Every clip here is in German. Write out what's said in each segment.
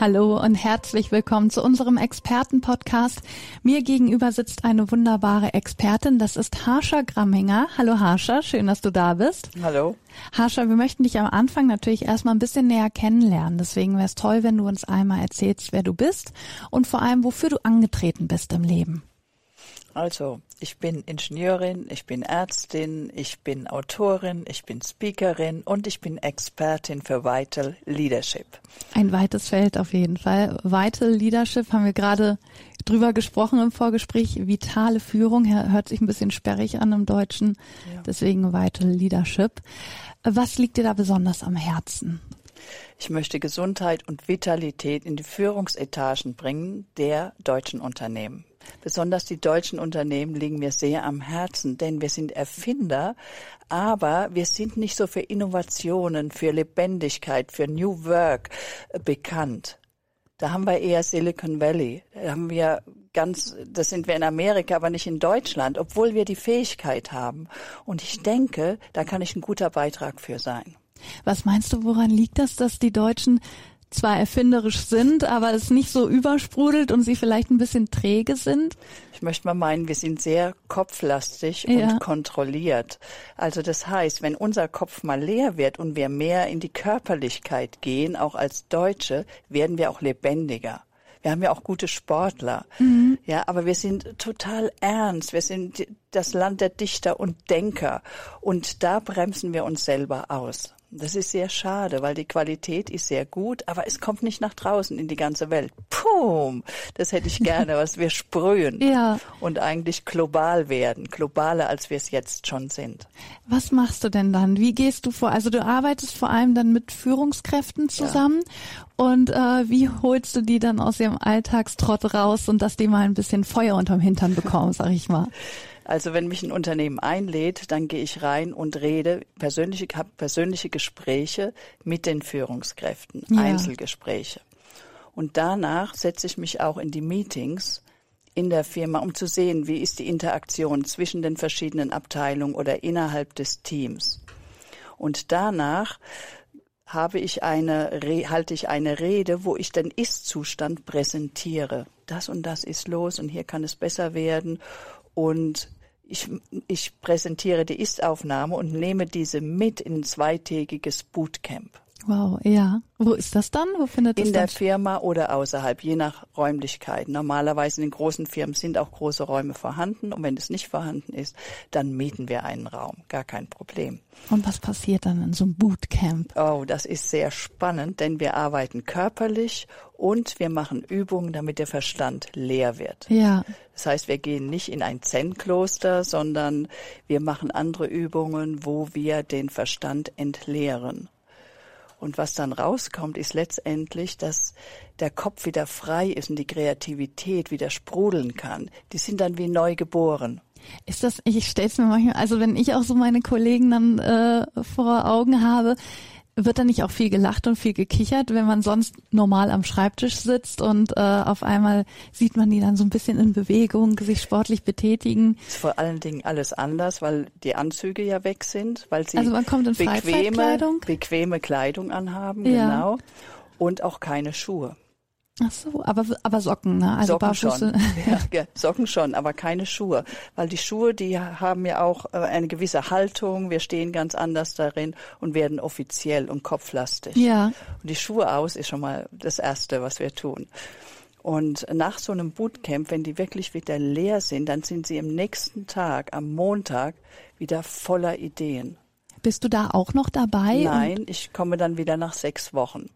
Hallo und herzlich willkommen zu unserem Expertenpodcast. Mir gegenüber sitzt eine wunderbare Expertin, das ist Harsha Gramminger. Hallo Harsha, schön, dass du da bist. Hallo. Harsha, wir möchten dich am Anfang natürlich erstmal ein bisschen näher kennenlernen. Deswegen wäre es toll, wenn du uns einmal erzählst, wer du bist und vor allem, wofür du angetreten bist im Leben. Also, ich bin Ingenieurin, ich bin Ärztin, ich bin Autorin, ich bin Speakerin und ich bin Expertin für Vital Leadership. Ein weites Feld auf jeden Fall. Vital Leadership haben wir gerade drüber gesprochen im Vorgespräch. Vitale Führung hört sich ein bisschen sperrig an im Deutschen. Ja. Deswegen Vital Leadership. Was liegt dir da besonders am Herzen? Ich möchte Gesundheit und Vitalität in die Führungsetagen bringen der deutschen Unternehmen. Besonders die deutschen Unternehmen liegen mir sehr am Herzen, denn wir sind Erfinder, aber wir sind nicht so für Innovationen, für Lebendigkeit, für New Work äh, bekannt. Da haben wir eher Silicon Valley. Da haben wir ganz, das sind wir in Amerika, aber nicht in Deutschland, obwohl wir die Fähigkeit haben. Und ich denke, da kann ich ein guter Beitrag für sein. Was meinst du, woran liegt das, dass die Deutschen zwar erfinderisch sind, aber es nicht so übersprudelt und sie vielleicht ein bisschen träge sind? Ich möchte mal meinen, wir sind sehr kopflastig ja. und kontrolliert. Also das heißt, wenn unser Kopf mal leer wird und wir mehr in die Körperlichkeit gehen, auch als Deutsche, werden wir auch lebendiger. Wir haben ja auch gute Sportler. Mhm. Ja, aber wir sind total ernst. Wir sind das Land der Dichter und Denker. Und da bremsen wir uns selber aus. Das ist sehr schade, weil die Qualität ist sehr gut, aber es kommt nicht nach draußen in die ganze Welt. Pum! Das hätte ich gerne, was wir sprühen ja. und eigentlich global werden, globaler als wir es jetzt schon sind. Was machst du denn dann? Wie gehst du vor? Also du arbeitest vor allem dann mit Führungskräften zusammen ja. und äh, wie holst du die dann aus ihrem Alltagstrott raus und dass die mal ein bisschen Feuer unterm Hintern bekommen, sag ich mal? Also wenn mich ein Unternehmen einlädt, dann gehe ich rein und rede persönliche, persönliche Gespräche mit den Führungskräften, ja. Einzelgespräche. Und danach setze ich mich auch in die Meetings in der Firma, um zu sehen, wie ist die Interaktion zwischen den verschiedenen Abteilungen oder innerhalb des Teams. Und danach habe ich eine, halte ich eine Rede, wo ich den Ist-Zustand präsentiere. Das und das ist los und hier kann es besser werden. Und ich, ich präsentiere die Ist-Aufnahme und nehme diese mit in ein zweitägiges Bootcamp. Wow, ja. Wo ist das dann? Wo findet das In der Firma oder außerhalb, je nach Räumlichkeit. Normalerweise in den großen Firmen sind auch große Räume vorhanden und wenn es nicht vorhanden ist, dann mieten wir einen Raum. Gar kein Problem. Und was passiert dann in so einem Bootcamp? Oh, das ist sehr spannend, denn wir arbeiten körperlich und wir machen Übungen, damit der Verstand leer wird. Ja. Das heißt, wir gehen nicht in ein Zen-Kloster, sondern wir machen andere Übungen, wo wir den Verstand entleeren. Und was dann rauskommt, ist letztendlich, dass der Kopf wieder frei ist und die Kreativität wieder sprudeln kann. Die sind dann wie neu geboren. Ist das, ich stell's mir manchmal, also wenn ich auch so meine Kollegen dann äh, vor Augen habe, wird da nicht auch viel gelacht und viel gekichert, wenn man sonst normal am Schreibtisch sitzt und äh, auf einmal sieht man die dann so ein bisschen in Bewegung, sich sportlich betätigen? Ist vor allen Dingen alles anders, weil die Anzüge ja weg sind, weil sie also man kommt in bequeme, bequeme Kleidung anhaben, ja. genau, und auch keine Schuhe. Ach so, aber, aber Socken, ne? Also Socken schon. Ja, ja, Socken schon, aber keine Schuhe. Weil die Schuhe, die haben ja auch äh, eine gewisse Haltung. Wir stehen ganz anders darin und werden offiziell und kopflastig. Ja. Und die Schuhe aus ist schon mal das Erste, was wir tun. Und nach so einem Bootcamp, wenn die wirklich wieder leer sind, dann sind sie am nächsten Tag, am Montag, wieder voller Ideen. Bist du da auch noch dabei? Nein, ich komme dann wieder nach sechs Wochen.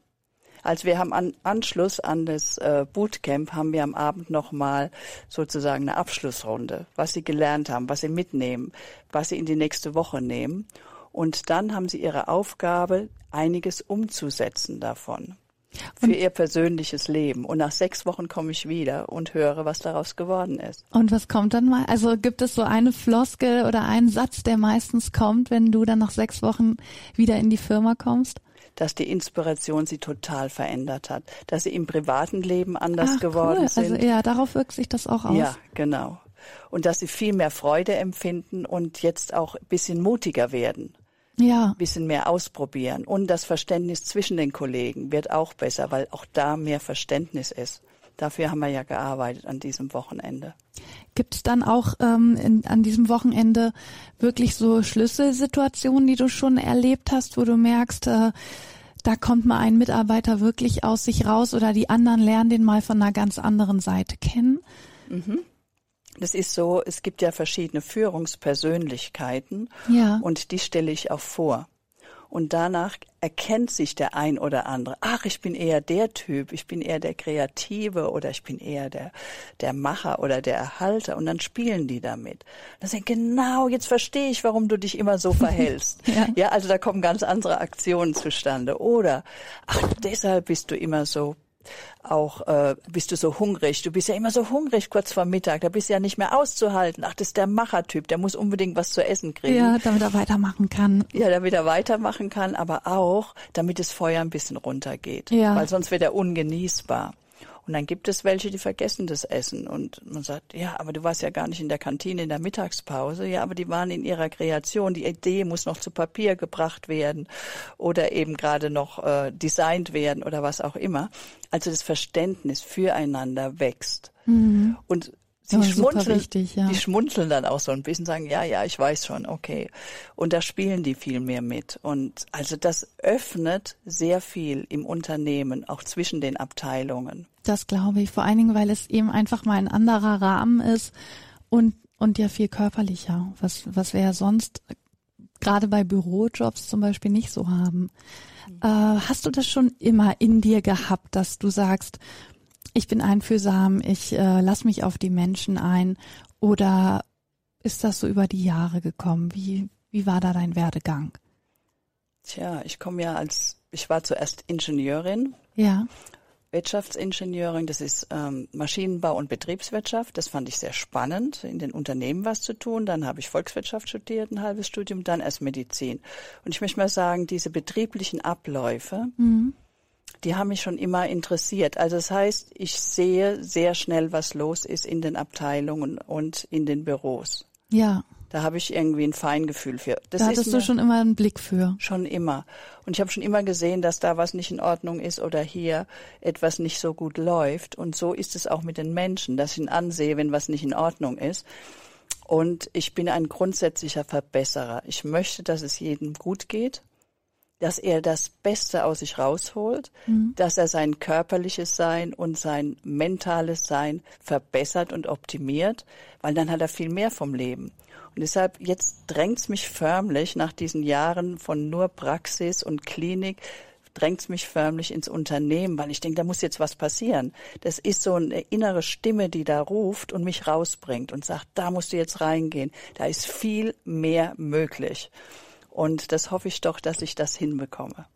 Also wir haben an Anschluss an das äh, Bootcamp haben wir am Abend nochmal sozusagen eine Abschlussrunde, was sie gelernt haben, was sie mitnehmen, was sie in die nächste Woche nehmen. Und dann haben sie ihre Aufgabe, einiges umzusetzen davon. für und ihr persönliches Leben. Und nach sechs Wochen komme ich wieder und höre, was daraus geworden ist. Und was kommt dann mal? Also gibt es so eine Floskel oder einen Satz, der meistens kommt, wenn du dann nach sechs Wochen wieder in die Firma kommst? Dass die Inspiration sie total verändert hat, dass sie im privaten Leben anders Ach, geworden cool. sind. Also ja, darauf wirkt sich das auch aus. Ja, genau. Und dass sie viel mehr Freude empfinden und jetzt auch ein bisschen mutiger werden ja. bisschen mehr ausprobieren. Und das Verständnis zwischen den Kollegen wird auch besser, weil auch da mehr Verständnis ist. Dafür haben wir ja gearbeitet an diesem Wochenende. Gibt es dann auch ähm, in, an diesem Wochenende wirklich so Schlüsselsituationen, die du schon erlebt hast, wo du merkst, äh, da kommt mal ein Mitarbeiter wirklich aus sich raus oder die anderen lernen den mal von einer ganz anderen Seite kennen? Mhm. Das ist so, es gibt ja verschiedene Führungspersönlichkeiten ja. und die stelle ich auch vor. Und danach erkennt sich der ein oder andere, ach, ich bin eher der Typ, ich bin eher der Kreative oder ich bin eher der, der Macher oder der Erhalter. Und dann spielen die damit. Dann sagen, genau, jetzt verstehe ich, warum du dich immer so verhältst. ja. ja, also da kommen ganz andere Aktionen zustande. Oder, ach, deshalb bist du immer so auch äh, bist du so hungrig. Du bist ja immer so hungrig kurz vor Mittag. Da bist du ja nicht mehr auszuhalten. Ach, das ist der Machertyp. Der muss unbedingt was zu essen kriegen. Ja, damit er weitermachen kann. Ja, damit er weitermachen kann, aber auch, damit das Feuer ein bisschen runtergeht. Ja. Weil sonst wird er ungenießbar. Und dann gibt es welche, die vergessen das Essen. Und man sagt, ja, aber du warst ja gar nicht in der Kantine in der Mittagspause. Ja, aber die waren in ihrer Kreation. Die Idee muss noch zu Papier gebracht werden oder eben gerade noch äh, designt werden oder was auch immer. Also das Verständnis füreinander wächst. Mhm. Und Sie ja, schmunzeln, wichtig, ja. die schmunzeln dann auch so ein bisschen, sagen, ja, ja, ich weiß schon, okay. Und da spielen die viel mehr mit. Und also das öffnet sehr viel im Unternehmen, auch zwischen den Abteilungen. Das glaube ich, vor allen Dingen, weil es eben einfach mal ein anderer Rahmen ist und, und ja viel körperlicher, was, was wir ja sonst gerade bei Bürojobs zum Beispiel nicht so haben. Mhm. Äh, hast du das schon immer in dir gehabt, dass du sagst, ich bin einfühlsam, ich äh, lass mich auf die Menschen ein oder ist das so über die Jahre gekommen? Wie, wie war da dein Werdegang? Tja, ich komme ja als, ich war zuerst Ingenieurin. Ja. Wirtschaftsingenieurin, das ist ähm, Maschinenbau und Betriebswirtschaft. Das fand ich sehr spannend, in den Unternehmen was zu tun. Dann habe ich Volkswirtschaft studiert, ein halbes Studium, dann erst Medizin. Und ich möchte mal sagen, diese betrieblichen Abläufe, mhm die haben mich schon immer interessiert. Also das heißt, ich sehe sehr schnell, was los ist in den Abteilungen und in den Büros. Ja. Da habe ich irgendwie ein Feingefühl für. Das da hattest du schon immer einen Blick für. Schon immer. Und ich habe schon immer gesehen, dass da was nicht in Ordnung ist oder hier etwas nicht so gut läuft. Und so ist es auch mit den Menschen, dass ich ihn ansehe, wenn was nicht in Ordnung ist. Und ich bin ein grundsätzlicher Verbesserer. Ich möchte, dass es jedem gut geht dass er das Beste aus sich rausholt, mhm. dass er sein körperliches Sein und sein mentales Sein verbessert und optimiert, weil dann hat er viel mehr vom Leben. Und deshalb, jetzt drängt's mich förmlich nach diesen Jahren von nur Praxis und Klinik, drängt's mich förmlich ins Unternehmen, weil ich denke, da muss jetzt was passieren. Das ist so eine innere Stimme, die da ruft und mich rausbringt und sagt, da musst du jetzt reingehen. Da ist viel mehr möglich. Und das hoffe ich doch, dass ich das hinbekomme.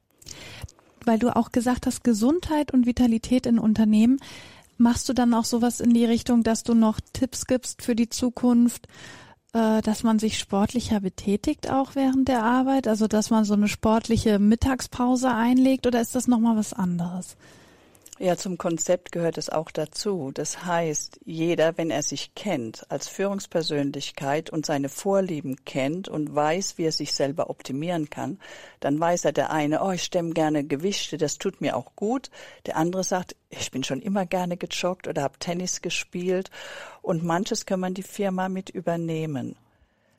Weil du auch gesagt hast, Gesundheit und Vitalität in Unternehmen. Machst du dann auch sowas in die Richtung, dass du noch Tipps gibst für die Zukunft, äh, dass man sich sportlicher betätigt auch während der Arbeit? Also dass man so eine sportliche Mittagspause einlegt oder ist das nochmal was anderes? Ja, zum Konzept gehört es auch dazu. Das heißt, jeder, wenn er sich kennt als Führungspersönlichkeit und seine Vorlieben kennt und weiß, wie er sich selber optimieren kann, dann weiß er der eine, oh, ich stemme gerne Gewichte, das tut mir auch gut. Der andere sagt, ich bin schon immer gerne gejoggt oder habe Tennis gespielt und manches kann man die Firma mit übernehmen.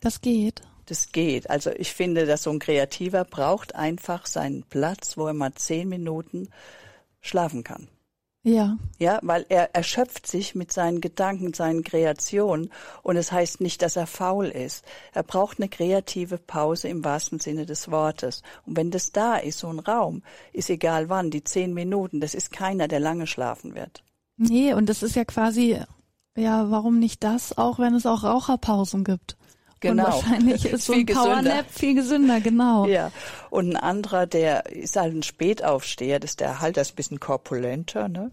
Das geht. Das geht. Also ich finde, dass so ein Kreativer braucht einfach seinen Platz, wo er mal zehn Minuten schlafen kann. Ja. Ja, weil er erschöpft sich mit seinen Gedanken, seinen Kreationen und es heißt nicht, dass er faul ist. Er braucht eine kreative Pause im wahrsten Sinne des Wortes. Und wenn das da ist, so ein Raum, ist egal wann, die zehn Minuten, das ist keiner, der lange schlafen wird. Nee, und das ist ja quasi, ja, warum nicht das, auch wenn es auch Raucherpausen gibt? Genau. Und wahrscheinlich ist so Viel ein gesünder. Powernap viel gesünder, genau. Ja, und ein anderer, der ist halt ein Spätaufsteher, das ist der halt, der ist ein bisschen korpulenter, ne?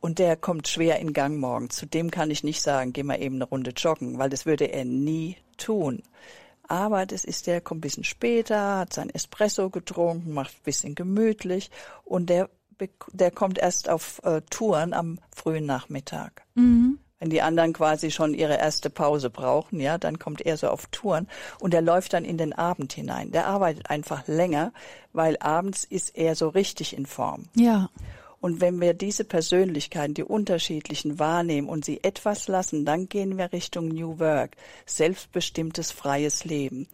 Und der kommt schwer in Gang morgen. Zu dem kann ich nicht sagen, geh mal eben eine Runde joggen, weil das würde er nie tun. Aber das ist der, kommt ein bisschen später, hat sein Espresso getrunken, macht ein bisschen gemütlich und der, der kommt erst auf äh, Touren am frühen Nachmittag. Wenn die anderen quasi schon ihre erste Pause brauchen, ja, dann kommt er so auf Touren und er läuft dann in den Abend hinein. Der arbeitet einfach länger, weil abends ist er so richtig in Form. Ja. Und wenn wir diese Persönlichkeiten, die unterschiedlichen wahrnehmen und sie etwas lassen, dann gehen wir Richtung New Work, selbstbestimmtes freies Leben.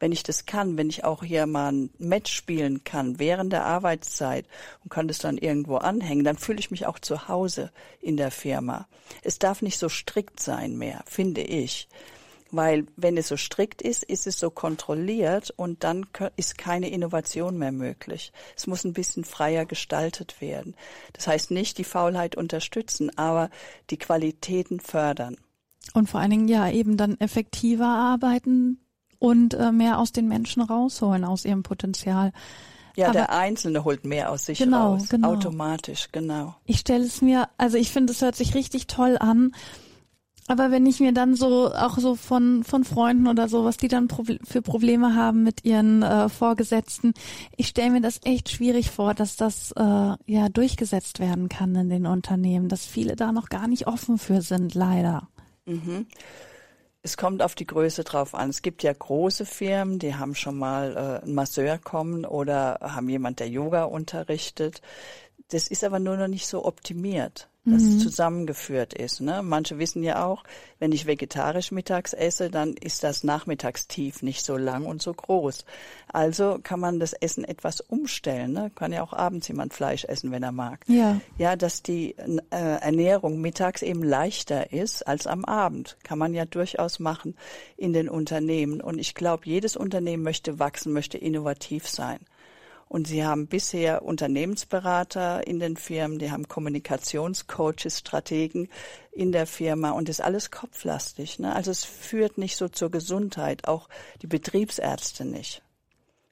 Wenn ich das kann, wenn ich auch hier mal ein Match spielen kann während der Arbeitszeit und kann das dann irgendwo anhängen, dann fühle ich mich auch zu Hause in der Firma. Es darf nicht so strikt sein mehr, finde ich. Weil wenn es so strikt ist, ist es so kontrolliert und dann ist keine Innovation mehr möglich. Es muss ein bisschen freier gestaltet werden. Das heißt nicht die Faulheit unterstützen, aber die Qualitäten fördern. Und vor allen Dingen ja eben dann effektiver arbeiten und äh, mehr aus den Menschen rausholen, aus ihrem Potenzial. Ja, Aber- der Einzelne holt mehr aus sich Genau, raus. genau. Automatisch, genau. Ich stelle es mir, also ich finde, es hört sich richtig toll an. Aber wenn ich mir dann so auch so von von Freunden oder so, was die dann Proble für Probleme haben mit ihren äh, Vorgesetzten, ich stelle mir das echt schwierig vor, dass das äh, ja durchgesetzt werden kann in den Unternehmen, dass viele da noch gar nicht offen für sind, leider. Es kommt auf die Größe drauf an. Es gibt ja große Firmen, die haben schon mal äh, einen Masseur kommen oder haben jemand, der Yoga unterrichtet. Das ist aber nur noch nicht so optimiert, dass es zusammengeführt ist. Ne? Manche wissen ja auch, wenn ich vegetarisch mittags esse, dann ist das Nachmittagstief nicht so lang und so groß. Also kann man das Essen etwas umstellen. Ne? Kann ja auch abends jemand Fleisch essen, wenn er mag. Ja. Ja, dass die äh, Ernährung mittags eben leichter ist als am Abend. Kann man ja durchaus machen in den Unternehmen. Und ich glaube, jedes Unternehmen möchte wachsen, möchte innovativ sein. Und sie haben bisher Unternehmensberater in den Firmen, die haben Kommunikationscoaches, Strategen in der Firma und das ist alles kopflastig. Ne? Also es führt nicht so zur Gesundheit, auch die Betriebsärzte nicht.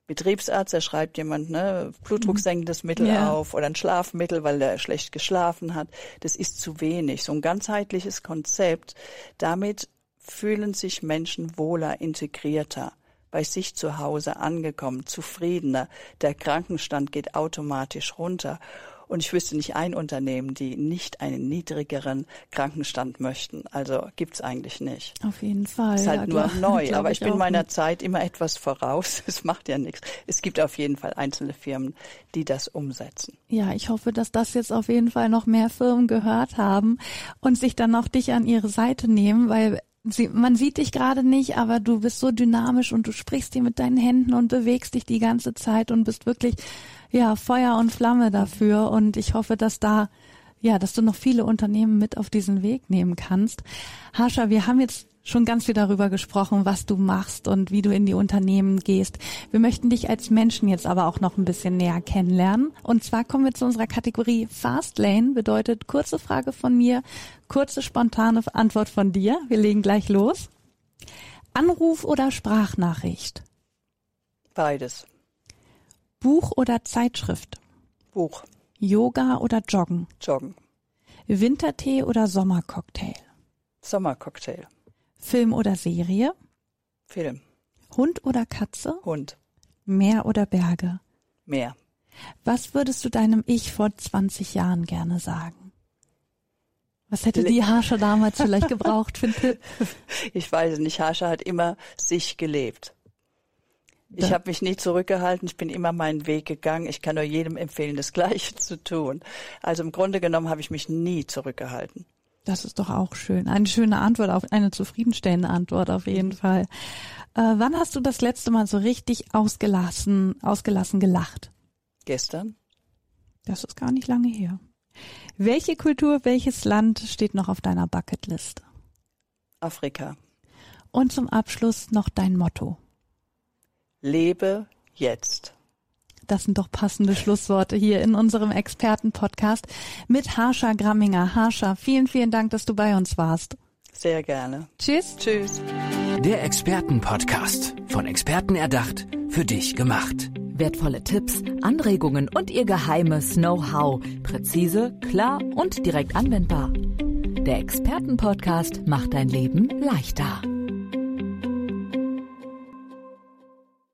Betriebsarzt, da schreibt jemand, ne, blutdrucksenkendes Mittel Ja. auf oder ein Schlafmittel, weil der schlecht geschlafen hat. Das ist zu wenig. So ein ganzheitliches Konzept. Damit fühlen sich Menschen wohler, integrierter, bei sich zu Hause angekommen, zufriedener. Der Krankenstand geht automatisch runter. Und ich wüsste nicht ein Unternehmen, die nicht einen niedrigeren Krankenstand möchten. Also gibt's eigentlich nicht. Auf jeden Fall. Ist halt ja, nur glaub- neu, aber ich, bin auch. meiner Zeit immer etwas voraus. Es macht ja nichts. Es gibt auf jeden Fall einzelne Firmen, die das umsetzen. Ja, ich hoffe, dass das jetzt auf jeden Fall noch mehr Firmen gehört haben und sich dann auch dich an ihre Seite nehmen, weil sie, man sieht dich gerade nicht, aber du bist so dynamisch und du sprichst dir mit deinen Händen und bewegst dich die ganze Zeit und bist wirklich, ja, Feuer und Flamme dafür und ich hoffe, dass da, ja, dass du noch viele Unternehmen mit auf diesen Weg nehmen kannst. Harsha, wir haben jetzt schon ganz viel darüber gesprochen, was du machst und wie du in die Unternehmen gehst. Wir möchten dich als Menschen jetzt aber auch noch ein bisschen näher kennenlernen. Und zwar kommen wir zu unserer Kategorie Fastlane, bedeutet kurze Frage von mir, kurze spontane Antwort von dir. Wir legen gleich los. Anruf oder Sprachnachricht? Beides. Buch oder Zeitschrift? Buch, Yoga oder Joggen? Joggen, Wintertee oder Sommercocktail? Sommercocktail, Film oder Serie? Film, Hund oder Katze? Hund, Meer oder Berge? Meer. Was würdest du deinem Ich vor 20 Jahren gerne sagen? Was hätte die Harsche damals vielleicht gebraucht für einen Tipp? Ich weiß es nicht, Harsha hat immer sich gelebt. Ich habe mich nie zurückgehalten, ich bin immer meinen Weg gegangen. Ich kann nur jedem empfehlen, das Gleiche zu tun. Also im Grunde genommen habe ich mich nie zurückgehalten. Das ist doch auch schön. Eine schöne Antwort auf eine zufriedenstellende Antwort auf jeden Fall. Äh, wann hast du das letzte Mal so richtig ausgelassen, ausgelassen gelacht? Gestern Das ist gar nicht lange her. Welche Kultur, welches Land steht noch auf deiner Bucketlist? Afrika. Und zum Abschluss noch dein Motto. Lebe jetzt. Das sind doch passende Schlussworte hier in unserem Experten-Podcast mit Harsha Gramminger. Harsha, vielen, vielen Dank, dass du bei uns warst. Sehr gerne. Tschüss. Tschüss. Der Expertenpodcast. Von Experten erdacht, für dich gemacht. Wertvolle Tipps, Anregungen und ihr geheimes Know-how. Präzise, klar und direkt anwendbar. Der Expertenpodcast macht dein Leben leichter.